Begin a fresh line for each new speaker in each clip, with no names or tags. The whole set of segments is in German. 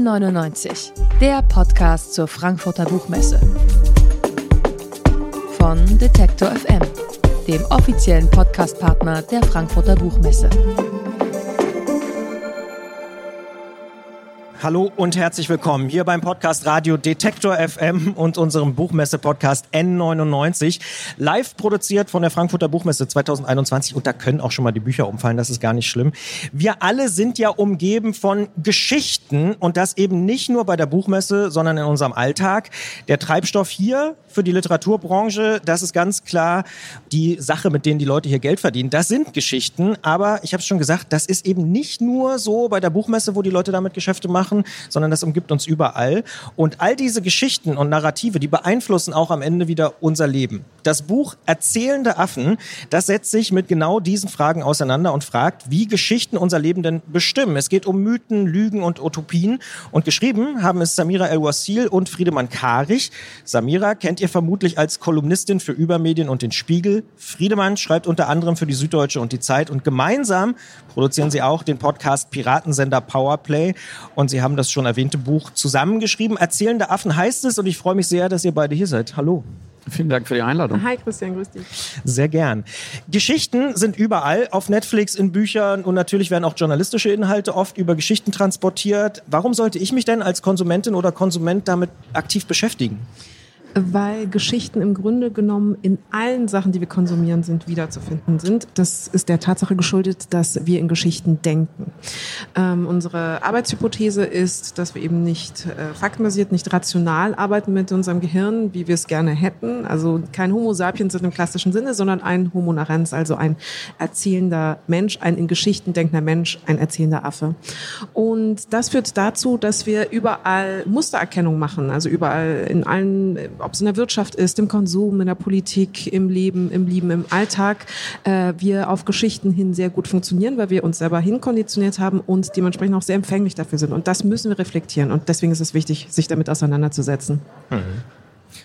N99, der Podcast zur Frankfurter Buchmesse. Von Detektor FM, dem offiziellen Podcastpartner der Frankfurter Buchmesse.
Hallo und herzlich willkommen hier beim Podcast Radio Detektor FM und unserem Buchmesse-Podcast N99. Live produziert von der Frankfurter Buchmesse 2021 und da können auch schon mal die Bücher umfallen, das ist gar nicht schlimm. Wir alle sind ja umgeben von Geschichten und das eben nicht nur bei der Buchmesse, sondern in unserem Alltag. Der Treibstoff hier für die Literaturbranche, das ist ganz klar die Sache, mit denen die Leute hier Geld verdienen. Das sind Geschichten, aber ich habe es schon gesagt, das ist eben nicht nur so bei der Buchmesse, wo die Leute damit Geschäfte machen machen, sondern das umgibt uns überall. Und all diese Geschichten und Narrative, die beeinflussen auch am Ende wieder unser Leben. Das Buch Erzählende Affen, das setzt sich mit genau diesen Fragen auseinander und fragt, wie Geschichten unser Leben denn bestimmen. Es geht um Mythen, Lügen und Utopien. Und geschrieben haben es Samira El-Wasil und Friedemann Karich. Samira kennt ihr vermutlich als Kolumnistin für Übermedien und den Spiegel. Friedemann schreibt unter anderem für die Süddeutsche und die Zeit. Und gemeinsam produzieren sie auch den Podcast Piratensender Powerplay. Und sie haben das schon erwähnte Buch zusammengeschrieben. Erzählende Affen heißt es. Und ich freue mich sehr, dass ihr beide hier seid. Hallo.
Vielen Dank für die Einladung.
Hi Christian, grüß dich.
Sehr gern. Geschichten sind überall, auf Netflix, in Büchern und natürlich werden auch journalistische Inhalte oft über Geschichten transportiert. Warum sollte ich mich denn als Konsumentin oder Konsument damit aktiv beschäftigen?
Weil Geschichten im Grunde genommen in allen Sachen, die wir konsumieren, sind wiederzufinden sind. Das ist der Tatsache geschuldet, dass wir in Geschichten denken. Ähm, unsere Arbeitshypothese ist, dass wir eben nicht äh, faktenbasiert, nicht rational arbeiten mit unserem Gehirn, wie wir es gerne hätten. Also kein Homo sapiens dem klassischen Sinne, sondern ein Homo narens, also ein erzählender Mensch, ein in Geschichten denkender Mensch, ein erzählender Affe. Und das führt dazu, dass wir überall Mustererkennung machen, also überall in allen ob es in der Wirtschaft ist, im Konsum, in der Politik, im Leben, im Lieben, im Alltag, äh, wir auf Geschichten hin sehr gut funktionieren, weil wir uns selber hinkonditioniert haben und dementsprechend auch sehr empfänglich dafür sind. Und das müssen wir reflektieren. Und deswegen ist es wichtig, sich damit auseinanderzusetzen.
Mhm.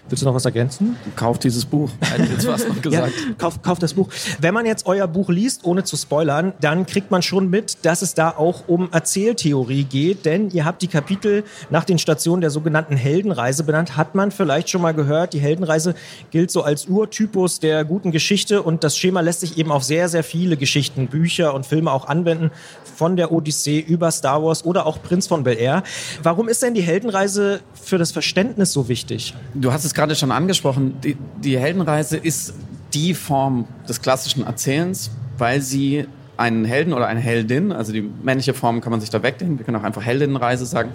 Willst du noch was ergänzen?
Kauft dieses Buch. Jetzt was noch gesagt.
ja, kauft, kauft das Buch. Wenn man jetzt euer Buch liest, ohne zu spoilern, dann kriegt man schon mit, dass es da auch um Erzähltheorie geht. Denn ihr habt die Kapitel nach den Stationen der sogenannten Heldenreise benannt. Hat man vielleicht schon mal gehört, die Heldenreise gilt so als Urtypus der guten Geschichte und das Schema lässt sich eben auf sehr, sehr viele Geschichten, Bücher und Filme auch anwenden. Von der Odyssee über Star Wars oder auch Prinz von Bel Air. Warum ist denn die Heldenreise für das Verständnis so wichtig?
Du hast es gerade schon angesprochen, die, die Heldenreise ist die Form des klassischen Erzählens, weil sie einen Helden oder eine Heldin, also die männliche Form kann man sich da wegdenken, wir können auch einfach Heldinnenreise sagen,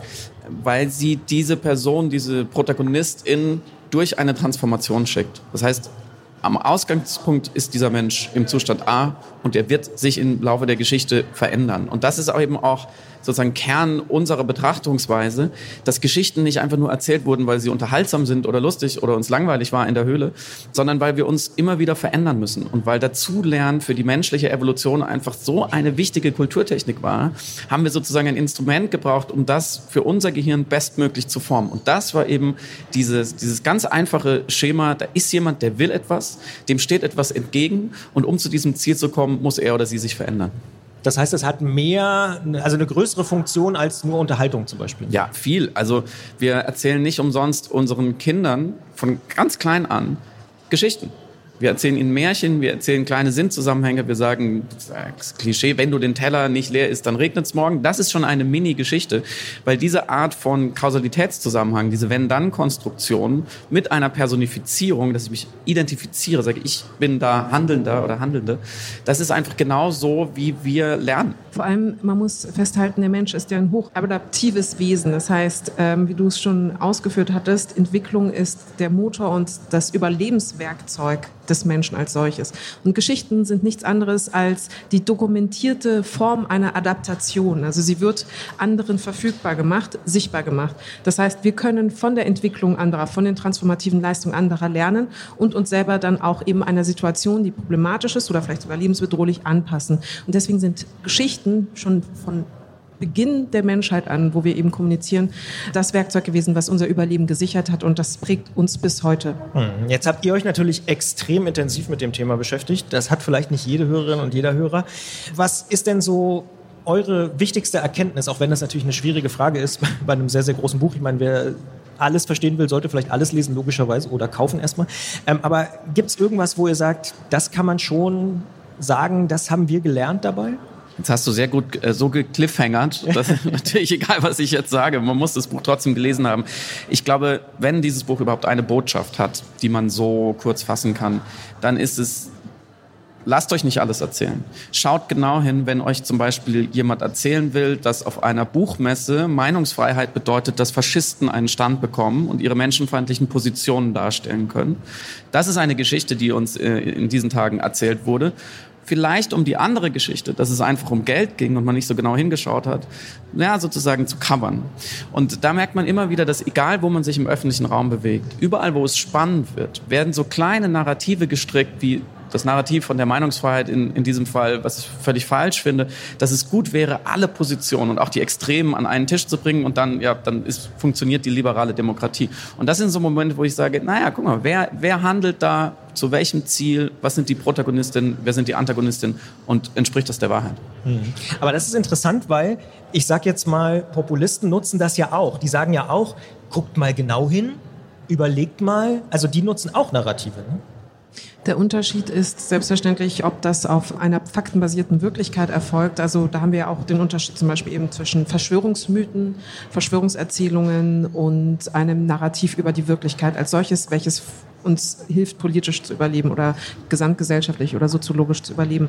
weil sie diese Person, diese Protagonistin durch eine Transformation schickt. Das heißt, am Ausgangspunkt ist dieser Mensch im Zustand A und er wird sich im Laufe der Geschichte verändern. Und das ist auch eben auch sozusagen Kern unserer Betrachtungsweise, dass Geschichten nicht einfach nur erzählt wurden, weil sie unterhaltsam sind oder lustig oder uns langweilig war in der Höhle, sondern weil wir uns immer wieder verändern müssen und weil dazulernen für die menschliche Evolution einfach so eine wichtige Kulturtechnik war, haben wir sozusagen ein Instrument gebraucht, um das für unser Gehirn bestmöglich zu formen. Und das war eben dieses, dieses ganz einfache Schema, da ist jemand, der will etwas, dem steht etwas entgegen und um zu diesem Ziel zu kommen, muss er oder sie sich verändern.
Das heißt, es hat mehr, also eine größere Funktion als nur Unterhaltung zum Beispiel.
Ja, viel. Also wir erzählen nicht umsonst unseren Kindern von ganz klein an Geschichten. Wir erzählen ihnen Märchen, wir erzählen kleine Sinnzusammenhänge, wir sagen, Klischee, wenn du den Teller nicht leer isst, dann regnet es morgen. Das ist schon eine Mini-Geschichte, weil diese Art von Kausalitätszusammenhang, diese Wenn-Dann-Konstruktion mit einer Personifizierung, dass ich mich identifiziere, sage ich bin da Handelnder oder Handelnde, das ist einfach genau so, wie wir lernen.
Vor allem, man muss festhalten, der Mensch ist ja ein hochadaptives Wesen. Das heißt, ähm, wie du es schon ausgeführt hattest, Entwicklung ist der Motor und das Überlebenswerkzeug des Menschen als solches. Und Geschichten sind nichts anderes als die dokumentierte Form einer Adaptation. Also sie wird anderen verfügbar gemacht, sichtbar gemacht. Das heißt, wir können von der Entwicklung anderer, von den transformativen Leistungen anderer lernen und uns selber dann auch eben einer Situation, die problematisch ist oder vielleicht sogar lebensbedrohlich anpassen. Und deswegen sind Geschichten schon von Beginn der Menschheit an, wo wir eben kommunizieren, das Werkzeug gewesen, was unser Überleben gesichert hat und das prägt uns bis heute.
Hm, jetzt habt ihr euch natürlich extrem intensiv mit dem Thema beschäftigt. Das hat vielleicht nicht jede Hörerin und jeder Hörer. Was ist denn so eure wichtigste Erkenntnis, auch wenn das natürlich eine schwierige Frage ist bei einem sehr, sehr großen Buch. Ich meine, wer alles verstehen will, sollte vielleicht alles lesen, logischerweise, oder kaufen erstmal. Ähm, aber gibt es irgendwas, wo ihr sagt, das kann man schon sagen, das haben wir gelernt dabei?
Jetzt hast du sehr gut äh, so gekliffhangert, dass natürlich egal, was ich jetzt sage, man muss das Buch trotzdem gelesen haben. Ich glaube, wenn dieses Buch überhaupt eine Botschaft hat, die man so kurz fassen kann, dann ist es lasst euch nicht alles erzählen. Schaut genau hin, wenn euch zum Beispiel jemand erzählen will, dass auf einer Buchmesse Meinungsfreiheit bedeutet, dass Faschisten einen Stand bekommen und ihre menschenfeindlichen Positionen darstellen können. Das ist eine Geschichte, die uns äh, in diesen Tagen erzählt wurde vielleicht um die andere Geschichte, dass es einfach um Geld ging und man nicht so genau hingeschaut hat, ja, sozusagen zu covern. Und da merkt man immer wieder, dass egal, wo man sich im öffentlichen Raum bewegt, überall, wo es spannend wird, werden so kleine Narrative gestrickt, wie das Narrativ von der Meinungsfreiheit in, in diesem Fall, was ich völlig falsch finde, dass es gut wäre, alle Positionen und auch die Extremen an einen Tisch zu bringen und dann, ja, dann ist, funktioniert die liberale Demokratie. Und das sind so Momente, wo ich sage, naja, guck mal, wer, wer handelt da zu welchem Ziel, was sind die Protagonistinnen, wer sind die Antagonistinnen und entspricht das der Wahrheit?
Mhm. Aber das ist interessant, weil ich sage jetzt mal, Populisten nutzen das ja auch. Die sagen ja auch, guckt mal genau hin, überlegt mal, also die nutzen auch Narrative. Ne?
Der Unterschied ist selbstverständlich, ob das auf einer faktenbasierten Wirklichkeit erfolgt. Also da haben wir ja auch den Unterschied zum Beispiel eben zwischen Verschwörungsmythen, Verschwörungserzählungen und einem Narrativ über die Wirklichkeit als solches, welches uns hilft, politisch zu überleben oder gesamtgesellschaftlich oder soziologisch zu überleben.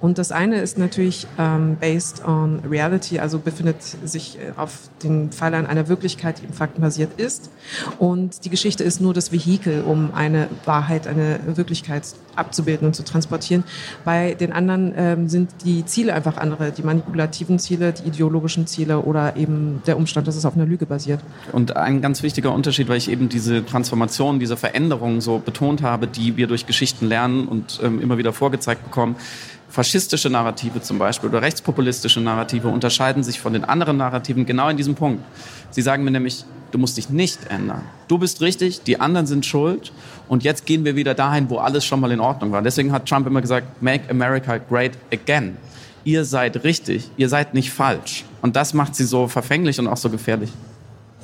Und das eine ist natürlich ähm, based on reality, also befindet sich äh, auf den Pfeilern einer Wirklichkeit, die im faktenbasiert ist. Und die Geschichte ist nur das Vehikel, um eine Wahrheit, eine Wirklichkeit abzubilden und zu transportieren. Bei den anderen ähm, sind die Ziele einfach andere, die manipulativen Ziele, die ideologischen Ziele oder eben der Umstand, dass es auf einer Lüge basiert.
Und ein ganz wichtiger Unterschied, weil ich eben diese Transformation, diese Veränderung so betont habe, die wir durch Geschichten lernen und ähm, immer wieder vorgezeigt bekommen, faschistische Narrative zum Beispiel oder rechtspopulistische Narrative unterscheiden sich von den anderen Narrativen genau in diesem Punkt. Sie sagen mir nämlich, du musst dich nicht ändern. Du bist richtig, die anderen sind schuld und jetzt gehen wir wieder dahin, wo alles schon mal in Ordnung war. Deswegen hat Trump immer gesagt, make America great again. Ihr seid richtig, ihr seid nicht falsch. Und das macht sie so verfänglich und auch so gefährlich.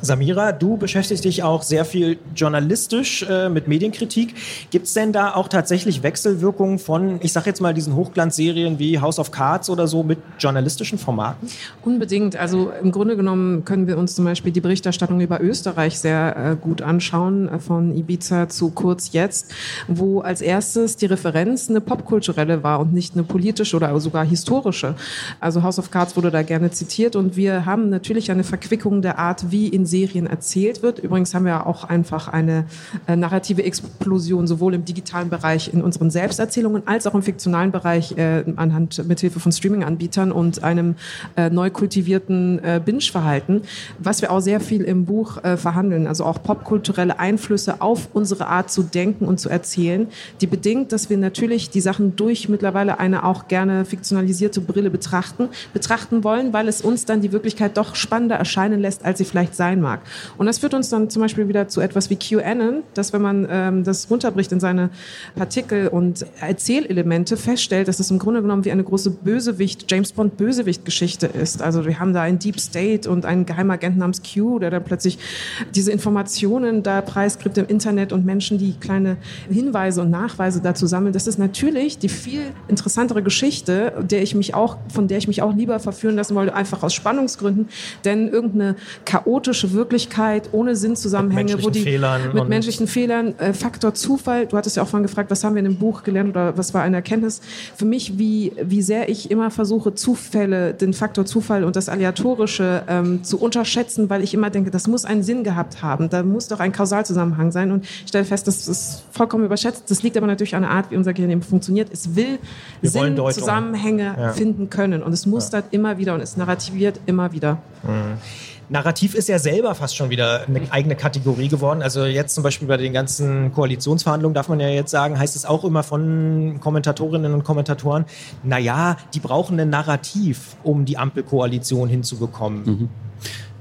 Samira, du beschäftigst dich auch sehr viel journalistisch äh, mit Medienkritik. Gibt es denn da auch tatsächlich Wechselwirkungen von, ich sage jetzt mal, diesen Hochglanzserien wie House of Cards oder so mit journalistischen Formaten?
Unbedingt. Also im Grunde genommen können wir uns zum Beispiel die Berichterstattung über Österreich sehr äh, gut anschauen, äh, von Ibiza zu Kurz Jetzt, wo als erstes die Referenz eine popkulturelle war und nicht eine politische oder sogar historische. Also House of Cards wurde da gerne zitiert und wir haben natürlich eine Verquickung der Art, wie in Serien erzählt wird. Übrigens haben wir auch einfach eine äh, narrative Explosion sowohl im digitalen Bereich in unseren Selbsterzählungen als auch im fiktionalen Bereich äh, anhand mithilfe von Streaming-Anbietern und einem äh, neu kultivierten äh, Binge-Verhalten, was wir auch sehr viel im Buch äh, verhandeln. Also auch popkulturelle Einflüsse auf unsere Art zu denken und zu erzählen, die bedingt, dass wir natürlich die Sachen durch mittlerweile eine auch gerne fiktionalisierte Brille betrachten, betrachten wollen, weil es uns dann die Wirklichkeit doch spannender erscheinen lässt, als sie vielleicht sein sein mag. Und das führt uns dann zum Beispiel wieder zu etwas wie QAnon, dass wenn man ähm, das runterbricht in seine Partikel und Erzählelemente, feststellt, dass es im Grunde genommen wie eine große Bösewicht, James Bond Bösewicht-Geschichte ist. Also wir haben da einen Deep State und einen Geheimagenten namens Q, der dann plötzlich diese Informationen da preisgibt im Internet und Menschen, die kleine Hinweise und Nachweise dazu sammeln. Das ist natürlich die viel interessantere Geschichte, der ich mich auch, von der ich mich auch lieber verführen lassen wollte, einfach aus Spannungsgründen, denn irgendeine chaotische Wirklichkeit ohne Sinnzusammenhänge, wo die
Fehlern
mit menschlichen Fehlern, äh, Faktor Zufall. Du hattest ja auch vorhin gefragt, was haben wir in dem Buch gelernt oder was war eine Erkenntnis? Für mich, wie, wie sehr ich immer versuche, Zufälle, den Faktor Zufall und das Aleatorische ähm, zu unterschätzen, weil ich immer denke, das muss einen Sinn gehabt haben. Da muss doch ein Kausalzusammenhang sein. Und ich stelle fest, das ist vollkommen überschätzt. Das liegt aber natürlich an der Art, wie unser Gehirn eben funktioniert. Es will
wir
Sinn, Zusammenhänge ja. finden können. Und es mustert ja. immer wieder und es narrativiert immer wieder.
Mhm. Narrativ ist ja selber fast schon wieder eine eigene Kategorie geworden. Also jetzt zum Beispiel bei den ganzen Koalitionsverhandlungen darf man ja jetzt sagen, heißt es auch immer von Kommentatorinnen und Kommentatoren, naja, die brauchen ein Narrativ, um die Ampelkoalition hinzubekommen. Mhm.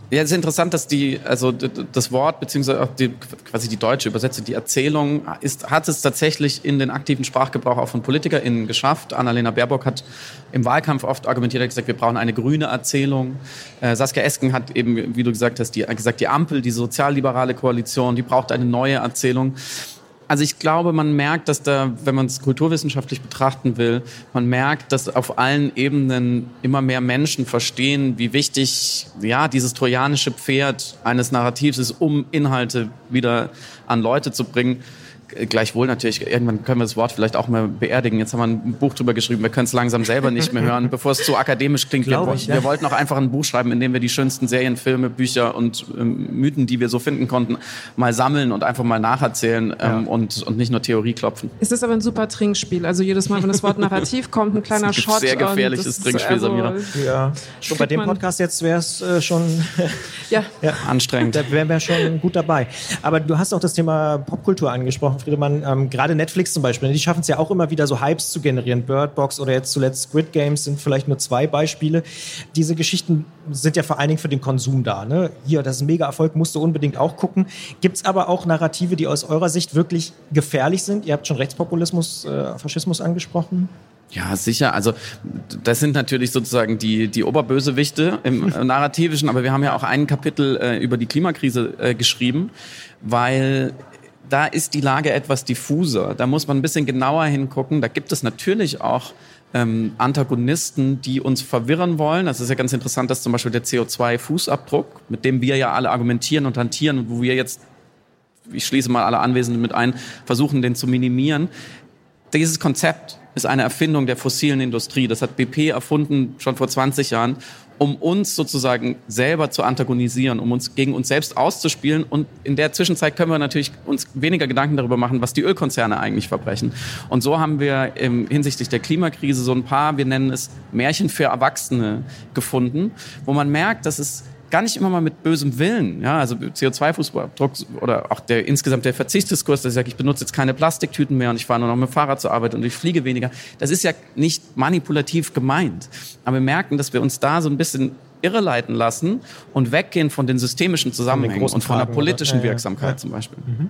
Ja, es ist interessant, dass die, also das Wort beziehungsweise auch die, quasi die deutsche Übersetzung, die Erzählung ist, hat es tatsächlich in den aktiven Sprachgebrauch auch von PolitikerInnen geschafft. Annalena Baerbock hat im Wahlkampf oft argumentiert, hat gesagt, wir brauchen eine grüne Erzählung. Äh, Saskia Esken hat eben, wie du gesagt hast, die, gesagt, die Ampel, die sozialliberale Koalition, die braucht eine neue Erzählung. Also ich glaube, man merkt, dass da, wenn man es kulturwissenschaftlich betrachten will, man merkt, dass auf allen Ebenen immer mehr Menschen verstehen, wie wichtig ja dieses trojanische Pferd eines Narrativs ist, um Inhalte wieder an Leute zu bringen. Gleichwohl natürlich, irgendwann können wir das Wort vielleicht auch mal beerdigen. Jetzt haben wir ein Buch drüber geschrieben, wir können es langsam selber nicht mehr hören, bevor es zu akademisch klingt. Wir, ich, ja. wir, wollten auch einfach ein Buch schreiben, in dem wir die schönsten Serien, Filme, Bücher und ähm, Mythen, die wir so finden konnten, mal sammeln und einfach mal nacherzählen ähm, ja. und, und nicht nur Theorie klopfen.
Es ist aber ein super Trinkspiel. Also jedes Mal, wenn das Wort Narrativ kommt, ein kleiner
das ist
ein Shot.
Sehr gefährliches Trinkspiel, also, Samira.
Ja, schon bei dem Podcast jetzt wäre es äh, schon
ja. ja. anstrengend.
Da wären wir schon gut dabei. Aber du hast auch das Thema Popkultur angesprochen, Friedemann. Ähm, gerade Netflix zum Beispiel, die schaffen es ja auch immer wieder so Hypes zu generieren. Birdbox oder jetzt zuletzt Squid Games sind vielleicht nur zwei Beispiele. Diese Geschichten sind ja vor allen Dingen für den Konsum da. Ne? Hier, das ist ein Mega-Erfolg, musst du unbedingt auch gucken. Gibt es aber auch Narrative, die aus eurer Sicht wirklich gefährlich sind? Ihr habt schon Rechtspopulismus, äh, Faschismus angesprochen.
Ja, sicher. Also das sind natürlich sozusagen die, die Oberbösewichte im Narrativischen, aber wir haben ja auch ein Kapitel äh, über die Klimakrise äh, geschrieben, weil da ist die Lage etwas diffuser. Da muss man ein bisschen genauer hingucken. Da gibt es natürlich auch ähm, Antagonisten, die uns verwirren wollen. Das ist ja ganz interessant, dass zum Beispiel der CO2-Fußabdruck, mit dem wir ja alle argumentieren und hantieren, wo wir jetzt, ich schließe mal alle Anwesenden mit ein, versuchen, den zu minimieren. Dieses Konzept ist eine Erfindung der fossilen Industrie. Das hat BP erfunden schon vor 20 Jahren um uns sozusagen selber zu antagonisieren, um uns gegen uns selbst auszuspielen. Und in der Zwischenzeit können wir natürlich uns weniger Gedanken darüber machen, was die Ölkonzerne eigentlich verbrechen. Und so haben wir im, hinsichtlich der Klimakrise so ein paar, wir nennen es Märchen für Erwachsene gefunden, wo man merkt, dass es gar nicht immer mal mit bösem Willen. Ja, also CO2-Fußabdruck oder auch der insgesamt der Verzichtsdiskurs, dass ich sage, ich benutze jetzt keine Plastiktüten mehr und ich fahre nur noch mit dem Fahrrad zur Arbeit und ich fliege weniger. Das ist ja nicht manipulativ gemeint. Aber wir merken, dass wir uns da so ein bisschen irreleiten lassen und weggehen von den systemischen Zusammenhängen und von der politischen Wirksamkeit ja. zum Beispiel. Mhm.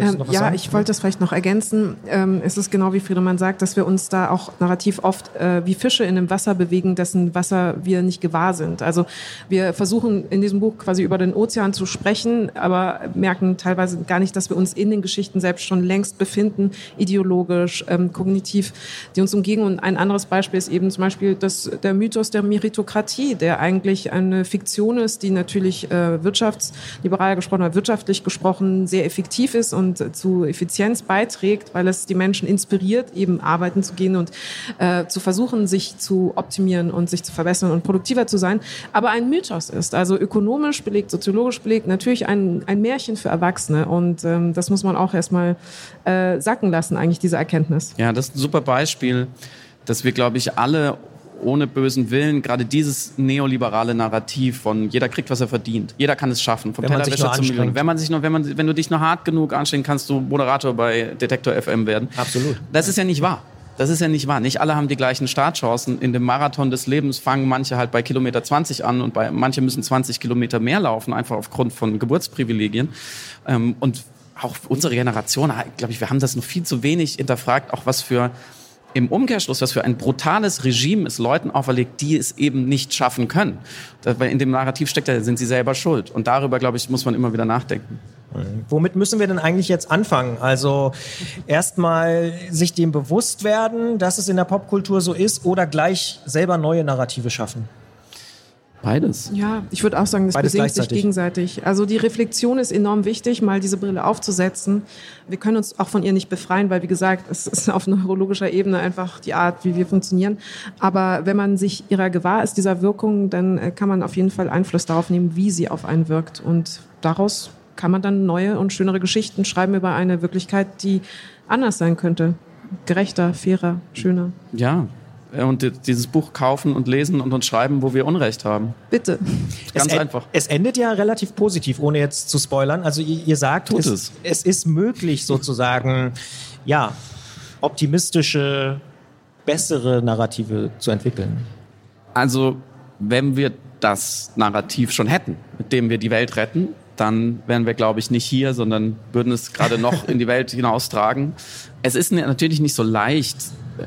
Ähm, ja, sagen? ich wollte das vielleicht noch ergänzen. Ähm, es ist genau wie Friedemann sagt, dass wir uns da auch narrativ oft äh, wie Fische in einem Wasser bewegen, dessen Wasser wir nicht gewahr sind. Also wir versuchen in diesem Buch quasi über den Ozean zu sprechen, aber merken teilweise gar nicht, dass wir uns in den Geschichten selbst schon längst befinden, ideologisch, ähm, kognitiv, die uns umgehen. Und ein anderes Beispiel ist eben zum Beispiel das, der Mythos der Meritokratie, der eigentlich eine Fiktion ist, die natürlich äh, wirtschaftsliberal gesprochen oder wirtschaftlich gesprochen sehr effektiv ist und und zu Effizienz beiträgt, weil es die Menschen inspiriert, eben arbeiten zu gehen und äh, zu versuchen, sich zu optimieren und sich zu verbessern und produktiver zu sein, aber ein Mythos ist. Also ökonomisch belegt, soziologisch belegt, natürlich ein, ein Märchen für Erwachsene. Und ähm, das muss man auch erstmal äh, sacken lassen, eigentlich, diese Erkenntnis.
Ja, das ist ein super Beispiel, dass wir, glaube ich, alle ohne bösen Willen gerade dieses neoliberale Narrativ von jeder kriegt, was er verdient. Jeder kann es schaffen, vom Tellerwäscher zum Millionen. Wenn man sich nur, wenn man, wenn du dich nur hart genug anstrengen kannst du Moderator bei Detektor FM werden.
Absolut.
Das ist ja nicht wahr. Das ist ja nicht wahr. Nicht alle haben die gleichen Startchancen. In dem Marathon des Lebens fangen manche halt bei Kilometer 20 an und bei manche müssen 20 Kilometer mehr laufen, einfach aufgrund von Geburtsprivilegien. Ähm, und auch unsere Generation, glaube ich, wir haben das noch viel zu wenig hinterfragt, auch was für im Umkehrschluss, was für ein brutales Regime es Leuten auferlegt, die es eben nicht schaffen können. Weil in dem Narrativ steckt, da sind sie selber schuld. Und darüber, glaube ich, muss man immer wieder nachdenken.
Womit müssen wir denn eigentlich jetzt anfangen? Also erstmal sich dem bewusst werden, dass es in der Popkultur so ist oder gleich selber neue Narrative schaffen?
Beides.
Ja, ich würde auch sagen, das Beides bedingt sich gegenseitig. Also die Reflexion ist enorm wichtig, mal diese Brille aufzusetzen. Wir können uns auch von ihr nicht befreien, weil wie gesagt, es ist auf neurologischer Ebene einfach die Art, wie wir funktionieren. Aber wenn man sich ihrer gewahr ist, dieser Wirkung, dann äh, kann man auf jeden Fall Einfluss darauf nehmen, wie sie auf einen wirkt. Und daraus kann man dann neue und schönere Geschichten schreiben über eine Wirklichkeit, die anders sein könnte. Gerechter, fairer, schöner.
Ja, und dieses Buch kaufen und lesen und uns schreiben, wo wir Unrecht haben.
Bitte.
Ganz
es
einfach.
Es endet ja relativ positiv, ohne jetzt zu spoilern. Also ihr, ihr sagt, es, es. es ist möglich sozusagen, ja, optimistische, bessere Narrative zu entwickeln.
Also wenn wir das Narrativ schon hätten, mit dem wir die Welt retten, dann wären wir, glaube ich, nicht hier, sondern würden es gerade noch in die Welt hinaustragen. Es ist natürlich nicht so leicht,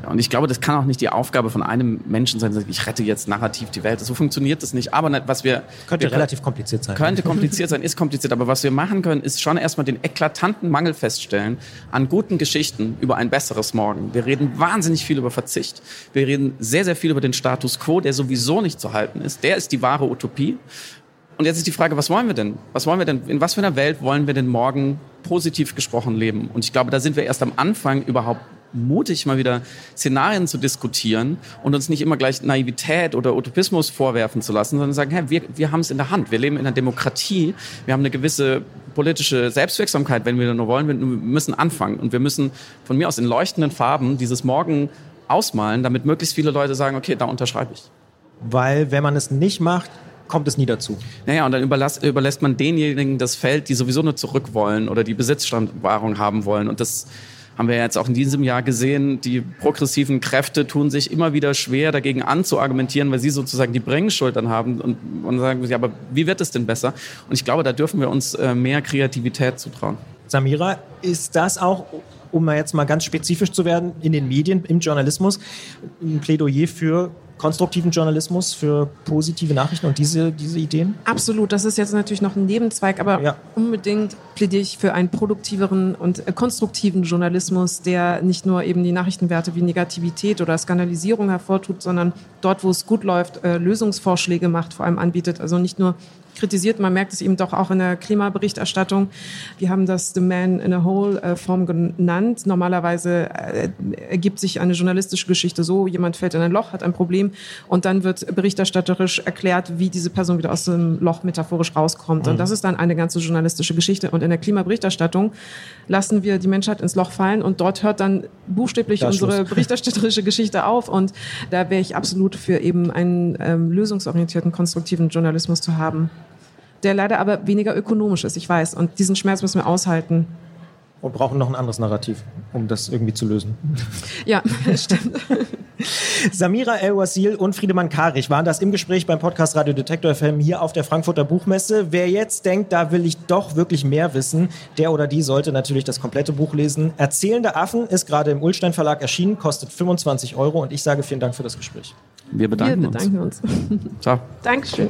und ich glaube, das kann auch nicht die Aufgabe von einem Menschen sein, ich rette jetzt narrativ die Welt. So funktioniert das nicht. Aber was wir
könnte
wir,
relativ kompliziert sein.
Könnte kompliziert sein, ist kompliziert. Aber was wir machen können, ist schon erstmal den eklatanten Mangel feststellen an guten Geschichten über ein besseres Morgen. Wir reden wahnsinnig viel über Verzicht. Wir reden sehr, sehr viel über den Status quo, der sowieso nicht zu halten ist. Der ist die wahre Utopie. Und jetzt ist die Frage, was wollen wir denn? Was wollen wir denn? In was für einer Welt wollen wir denn morgen positiv gesprochen leben? Und ich glaube, da sind wir erst am Anfang überhaupt mutig, mal wieder Szenarien zu diskutieren und uns nicht immer gleich Naivität oder Utopismus vorwerfen zu lassen, sondern sagen, hey, wir, wir haben es in der Hand. Wir leben in einer Demokratie. Wir haben eine gewisse politische Selbstwirksamkeit, wenn wir nur wollen. Wir müssen anfangen. Und wir müssen von mir aus in leuchtenden Farben dieses Morgen ausmalen, damit möglichst viele Leute sagen, okay, da unterschreibe ich.
Weil wenn man es nicht macht, kommt es nie dazu.
Naja, und dann überlässt, überlässt man denjenigen das Feld, die sowieso nur zurück wollen oder die Besitzstandwahrung haben wollen. Und das haben wir jetzt auch in diesem Jahr gesehen, die progressiven Kräfte tun sich immer wieder schwer, dagegen anzuargumentieren, weil sie sozusagen die Bringschultern haben und, und sagen, ja, aber wie wird es denn besser? Und ich glaube, da dürfen wir uns äh, mehr Kreativität zutrauen.
Samira, ist das auch, um jetzt mal ganz spezifisch zu werden, in den Medien, im Journalismus, ein Plädoyer für konstruktiven Journalismus, für positive Nachrichten und diese, diese Ideen?
Absolut. Das ist jetzt natürlich noch ein Nebenzweig, aber ja. unbedingt plädiere ich für einen produktiveren und äh, konstruktiven Journalismus, der nicht nur eben die Nachrichtenwerte wie Negativität oder Skandalisierung hervortut, sondern dort, wo es gut läuft, äh, Lösungsvorschläge macht, vor allem anbietet. Also nicht nur kritisiert. Man merkt es eben doch auch in der Klimaberichterstattung. Wir haben das The Man in a Hole äh, Form genannt. Normalerweise äh, ergibt sich eine journalistische Geschichte so, jemand fällt in ein Loch, hat ein Problem und dann wird berichterstatterisch erklärt, wie diese Person wieder aus dem Loch metaphorisch rauskommt. Und mhm. das ist dann eine ganze journalistische Geschichte. Und in der Klimaberichterstattung lassen wir die Menschheit ins Loch fallen und dort hört dann buchstäblich unsere berichterstatterische Geschichte auf. Und da wäre ich absolut für eben einen ähm, lösungsorientierten, konstruktiven Journalismus zu haben der leider aber weniger ökonomisch ist, ich weiß. Und diesen Schmerz müssen wir aushalten.
Und brauchen noch ein anderes Narrativ, um das irgendwie zu lösen.
Ja, stimmt.
Samira El-Wasil und Friedemann Karich waren das im Gespräch beim Podcast Radio Detektor FM hier auf der Frankfurter Buchmesse. Wer jetzt denkt, da will ich doch wirklich mehr wissen, der oder die sollte natürlich das komplette Buch lesen. Erzählende Affen ist gerade im Ulstein Verlag erschienen, kostet 25 Euro und ich sage vielen Dank für das Gespräch.
Wir bedanken,
Wir bedanken uns. uns.
Ciao.
Dankeschön.